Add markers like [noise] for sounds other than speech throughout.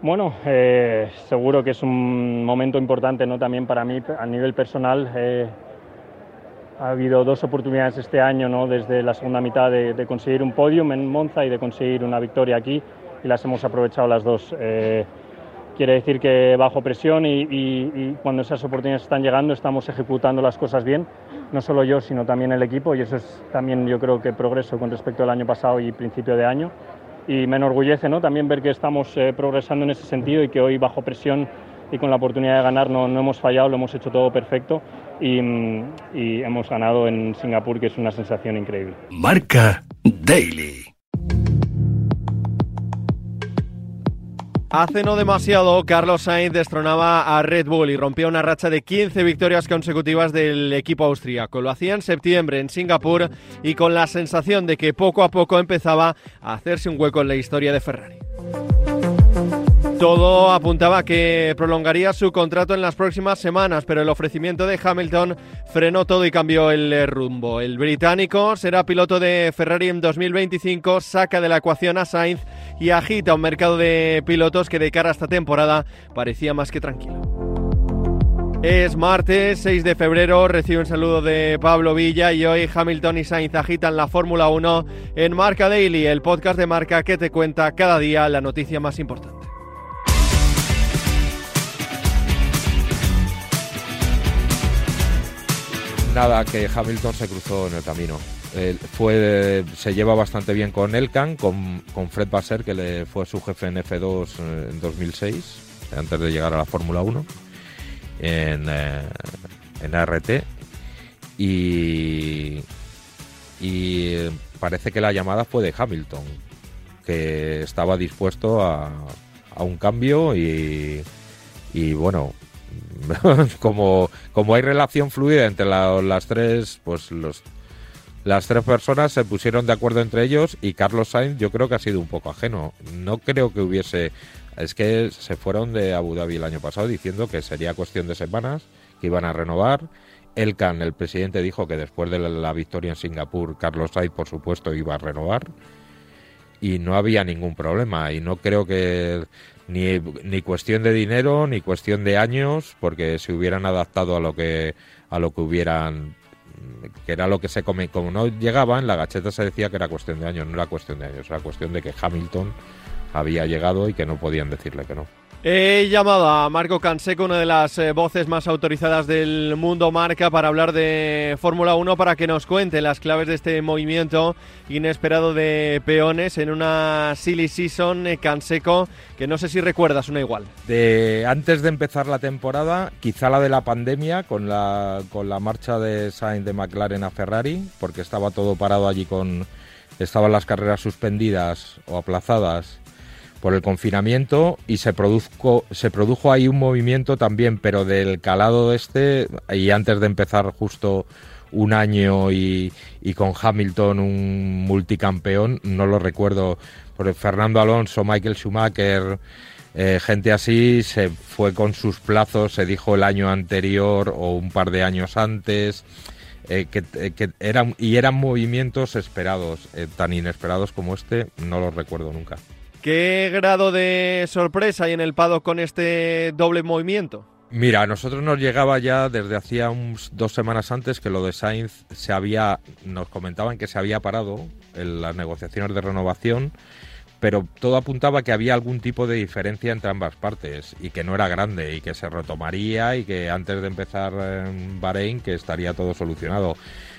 Bueno, eh, seguro que es un momento importante ¿no? también para mí a nivel personal. Eh, ha habido dos oportunidades este año, ¿no? desde la segunda mitad, de, conseguir un podium en Monza y de conseguir una victoria aquí, y las hemos aprovechado las dos. Eh, quiere decir que bajo presión y, cuando esas oportunidades están llegando estamos ejecutando las cosas bien, no solo yo, sino también el equipo, y eso es también yo creo que progreso con respecto al año pasado y principio de año y me enorgullece ¿no? también ver que estamos eh, progresando en ese sentido y que hoy bajo presión y con la oportunidad de ganar no, no hemos fallado, lo hemos hecho todo perfecto y, y hemos ganado en Singapur, que es una sensación increíble. Marca Daily. Hace no demasiado, Carlos Sainz destronaba a Red Bull y rompía una racha de 15 victorias consecutivas del equipo austríaco. Lo hacía en septiembre en Singapur y con la sensación de que poco a poco empezaba a hacerse un hueco en la historia de Ferrari. Todo apuntaba a que prolongaría su contrato en las próximas semanas, pero el ofrecimiento de Hamilton frenó todo y cambió el rumbo. El británico será piloto de Ferrari en 2025, saca de la ecuación a Sainz y agita un mercado de pilotos que de cara a esta temporada parecía más que tranquilo. Es martes 6 de febrero, recibe un saludo de Pablo Villa y hoy Hamilton y Sainz agitan la Fórmula 1 en Marca Daily, el podcast de Marca que te cuenta cada día la noticia más importante. Nada que Hamilton se cruzó en el camino. fue, se lleva bastante bien con Elkan, con, con Fred Basser, que le fue su jefe en F2 eh, en 2006, antes de llegar a la Fórmula 1, en, eh, en ART. Y, y parece que la llamada fue de Hamilton, que estaba dispuesto a, a un cambio y, y bueno, [laughs] como, como hay relación fluida entre las tres, pues los, las tres personas se pusieron de acuerdo entre ellos y Carlos Sainz yo creo que ha sido un poco ajeno. No creo que hubiese... Es que se fueron de Abu Dhabi el año pasado diciendo que sería cuestión de semanas, que iban a renovar. Elkan, el presidente, dijo que después de la victoria en Singapur, Carlos Sainz, por supuesto, iba a renovar. Y no había ningún problema. Y no creo que ni, ni cuestión de dinero, ni cuestión de años, porque se hubieran adaptado a lo que, a lo que hubieran que era lo que se come, como no llegaba, en la gacheta se decía que era cuestión de años, no era cuestión de años, era cuestión de que Hamilton había llegado y que no podían decirle que no. He llamado a Marco Canseco, una de las eh, voces más autorizadas del mundo marca, para hablar de Fórmula 1, para que nos cuente las claves de este movimiento inesperado de peones en una silly season, eh, Canseco, que no sé si recuerdas una igual. De, antes de empezar la temporada, quizá la de la pandemia, con la, con la marcha de Sainz de McLaren a Ferrari, porque estaba todo parado allí con... Estaban las carreras suspendidas o aplazadas por el confinamiento y se produjo, se produjo ahí un movimiento también, pero del calado este, y antes de empezar justo un año y, con Hamilton un multicampeón, no lo recuerdo, por Fernando Alonso, Michael Schumacher, eh, gente así, se fue con sus plazos, se dijo el año anterior o un par de años antes. Eh, que, eh, que, eran y eran movimientos esperados, tan inesperados como este, no los recuerdo nunca. ¿Qué grado de sorpresa hay en el Pado con este doble movimiento? Mira, a nosotros nos llegaba ya desde hacía dos semanas antes que lo de Sainz se había, nos comentaban que se había parado en las negociaciones de renovación, pero todo apuntaba que había algún tipo de diferencia entre ambas partes y que no era grande y que se retomaría y que antes de empezar en Bahrein que estaría todo solucionado.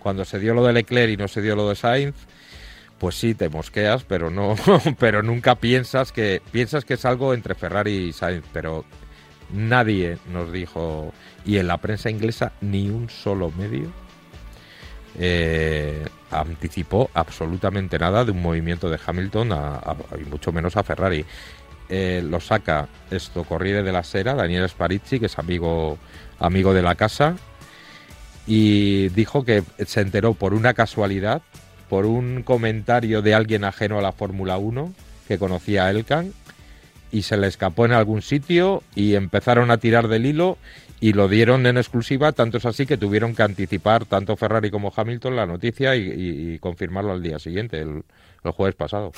Cuando se dio lo de Leclerc y no se dio lo de Sainz, pues sí te mosqueas, pero no, [laughs] pero nunca piensas que piensas que es algo entre Ferrari y Sainz, pero nadie nos dijo y en la prensa inglesa ni un solo medio eh, anticipó absolutamente nada de un movimiento de Hamilton a, y mucho menos a Ferrari. Eh, lo saca esto Corriere de la Sera, Daniel Sparizzi, que es amigo amigo de la casa, y dijo que se enteró por una casualidad por un comentario de alguien ajeno a la Fórmula 1 que conocía a Elkan y se le escapó en algún sitio y empezaron a tirar del hilo y lo dieron en exclusiva, tanto es así que tuvieron que anticipar tanto Ferrari como Hamilton la noticia y, confirmarlo al día siguiente, el jueves pasado.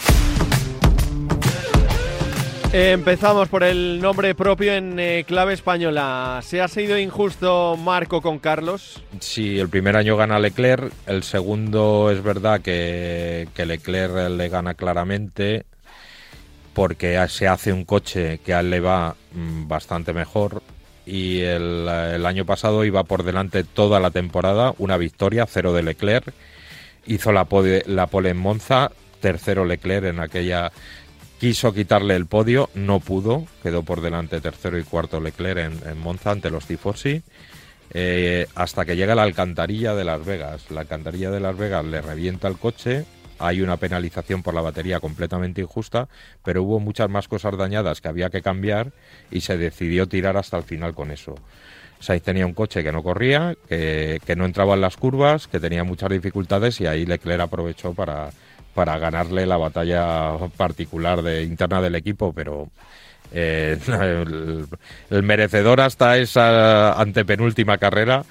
Empezamos por el nombre propio en eh, clave española. ¿Se ha sido injusto Marco con Carlos? Sí, el primer año gana Leclerc, el segundo es verdad que, Leclerc le gana claramente porque se hace un coche que a él le va mm, bastante mejor y el, el año pasado iba por delante toda la temporada, una victoria, cero de Leclerc, hizo la, pole, la pole en Monza, tercero Leclerc en aquella quiso quitarle el podio, no pudo, quedó por delante tercero y cuarto Leclerc en, Monza ante los Tifosi, eh, hasta que llega la alcantarilla de Las Vegas. La alcantarilla de Las Vegas le revienta el coche, hay una penalización por la batería completamente injusta, pero hubo muchas más cosas dañadas que había que cambiar y se decidió tirar hasta el final con eso. Sainz tenía un coche que no corría, que no entraba en las curvas, que tenía muchas dificultades y ahí Leclerc aprovechó para para ganarle la batalla particular de interna del equipo, pero eh, [laughs] el, el, merecedor hasta esa antepenúltima carrera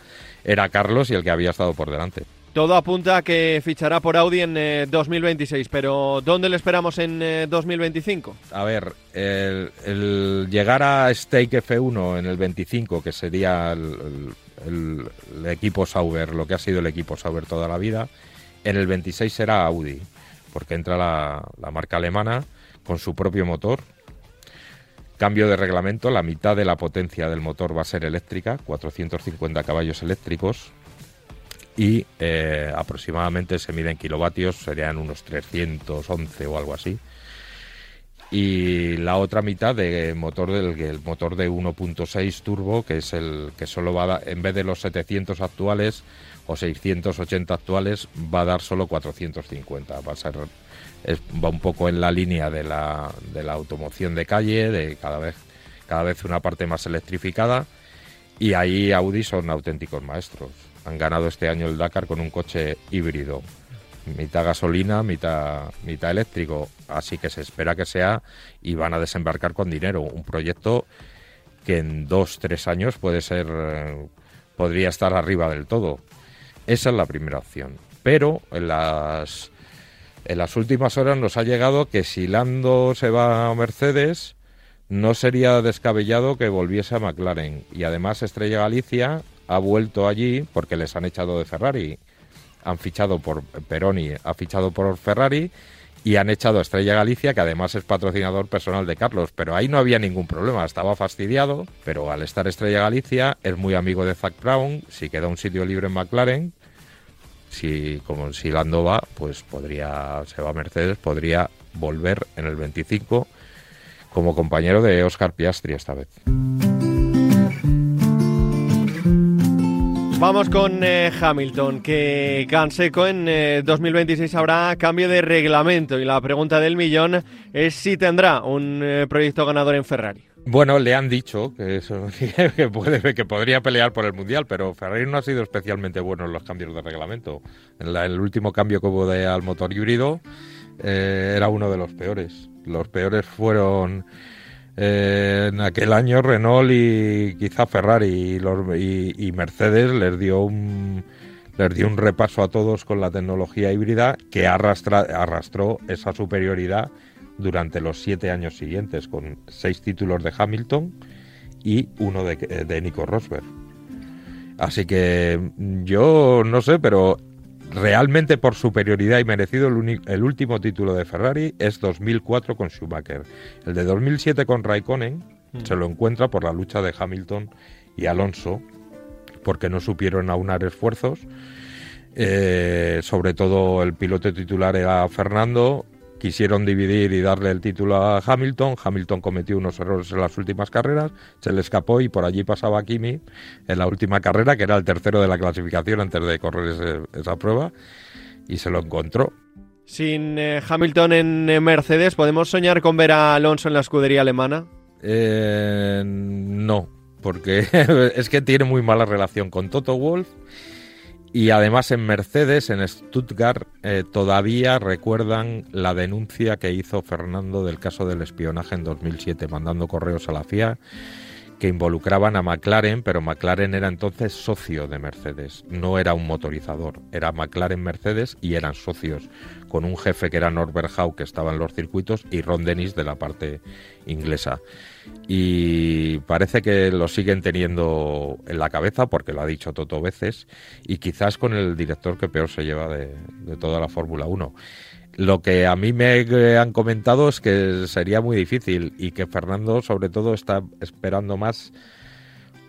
era Carlos y el que había estado por delante. Todo apunta a que fichará por Audi en eh, 2026, pero ¿dónde le esperamos en eh, 2025? A ver, el, el, llegar a Stake F1 en el 25, que sería el, el, equipo Sauber, lo que ha sido el equipo Sauber toda la vida, en el 26 será Audi porque entra la, marca alemana con su propio motor. Cambio de reglamento, la mitad de la potencia del motor va a ser eléctrica, 450 caballos eléctricos y eh, aproximadamente se miden kilovatios, serían unos 311 o algo así. Y la otra mitad de motor del el motor de 1.6 turbo, que es el que solo va a dar, en vez de los 700 actuales, o 680 actuales va a dar solo 450. Va a ser es, va un poco en la línea de la, de la automoción de calle, de cada vez cada vez una parte más electrificada y ahí Audi son auténticos maestros. Han ganado este año el Dakar con un coche híbrido, mitad gasolina, mitad, mitad eléctrico, así que se espera que sea y van a desembarcar con dinero, un proyecto que en dos, tres años puede ser, podría estar arriba del todo. Esa es la primera opción. Pero en las, en las últimas horas nos ha llegado que si Lando se va a Mercedes, no sería descabellado que volviese a McLaren. Y además Estrella Galicia ha vuelto allí porque les han echado de Ferrari. Han fichado por Peroni, ha fichado por Ferrari y han echado a Estrella Galicia, que además es patrocinador personal de Carlos, pero ahí no había ningún problema, estaba fastidiado, pero al estar Estrella Galicia es muy amigo de Zac Brown, si queda un sitio libre en McLaren, si como si Lando va, pues podría, se va a Mercedes, podría volver en el 25 como compañero de Oscar Piastri esta vez. Vamos con eh, Hamilton, que Canseco en eh, 2026 habrá cambio de reglamento y la pregunta del millón es si tendrá un eh, proyecto ganador en Ferrari. Bueno, le han dicho que, eso, [laughs] puede, que podría pelear por el Mundial, pero Ferrari no ha sido especialmente bueno en los cambios de reglamento. En la, el último cambio que hubo de, al motor híbrido eh, era uno de los peores. Los peores fueron en aquel año Renault y quizá Ferrari y, Mercedes les dio un les dio un repaso a todos con la tecnología híbrida que arrastró esa superioridad durante los siete años siguientes con seis títulos de Hamilton y uno de, de Nico Rosberg. Así que yo no sé, pero realmente por superioridad y merecido el, el, último título de Ferrari es 2004 con Schumacher. El de 2007 con Raikkonen mm. se lo encuentra por la lucha de Hamilton y Alonso, porque no supieron aunar esfuerzos. Eh, sobre todo el piloto titular era Fernando. Quisieron dividir y darle el título a Hamilton. Hamilton cometió unos errores en las últimas carreras, se le escapó y por allí pasaba Kimi en la última carrera, que era el tercero de la clasificación antes de correr ese, esa prueba, y se lo encontró. Sin eh, Hamilton en eh, Mercedes, ¿podemos soñar con ver a Alonso en la escudería alemana? Eh, no, porque [laughs] es que tiene muy mala relación con Toto Wolf y además en Mercedes, en Stuttgart, eh, todavía recuerdan la denuncia que hizo Fernando del caso del espionaje en 2007, mandando correos a la FIA que involucraban a McLaren, pero McLaren era entonces socio de Mercedes, no era un motorizador, era McLaren Mercedes y eran socios, con un jefe que era Norbert Hau, que estaba en los circuitos, y Ron Dennis de la parte inglesa. Y parece que lo siguen teniendo en la cabeza, porque lo ha dicho Toto veces, y quizás con el director que peor se lleva de, de toda la Fórmula 1. Lo que a mí me han comentado es que sería muy difícil y que Fernando sobre todo está esperando más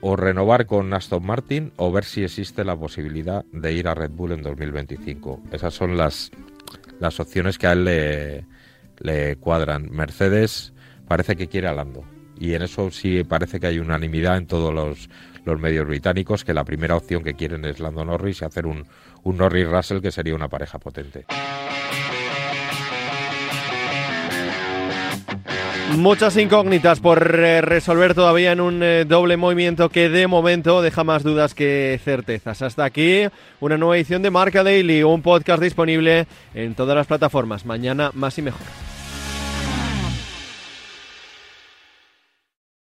o renovar con Aston Martin o ver si existe la posibilidad de ir a Red Bull en 2025. Esas son las, las opciones que a él le, le cuadran. Mercedes parece que quiere a Lando y en eso sí parece que hay unanimidad en todos los, los medios británicos que la primera opción que quieren es Lando Norris y hacer un, un Norris-Russell que sería una pareja potente. Muchas incógnitas por eh, resolver todavía en un eh, doble movimiento que de momento deja más dudas que certezas. Hasta aquí una nueva edición de Marca Daily, un podcast disponible en todas las plataformas. Mañana más y mejor.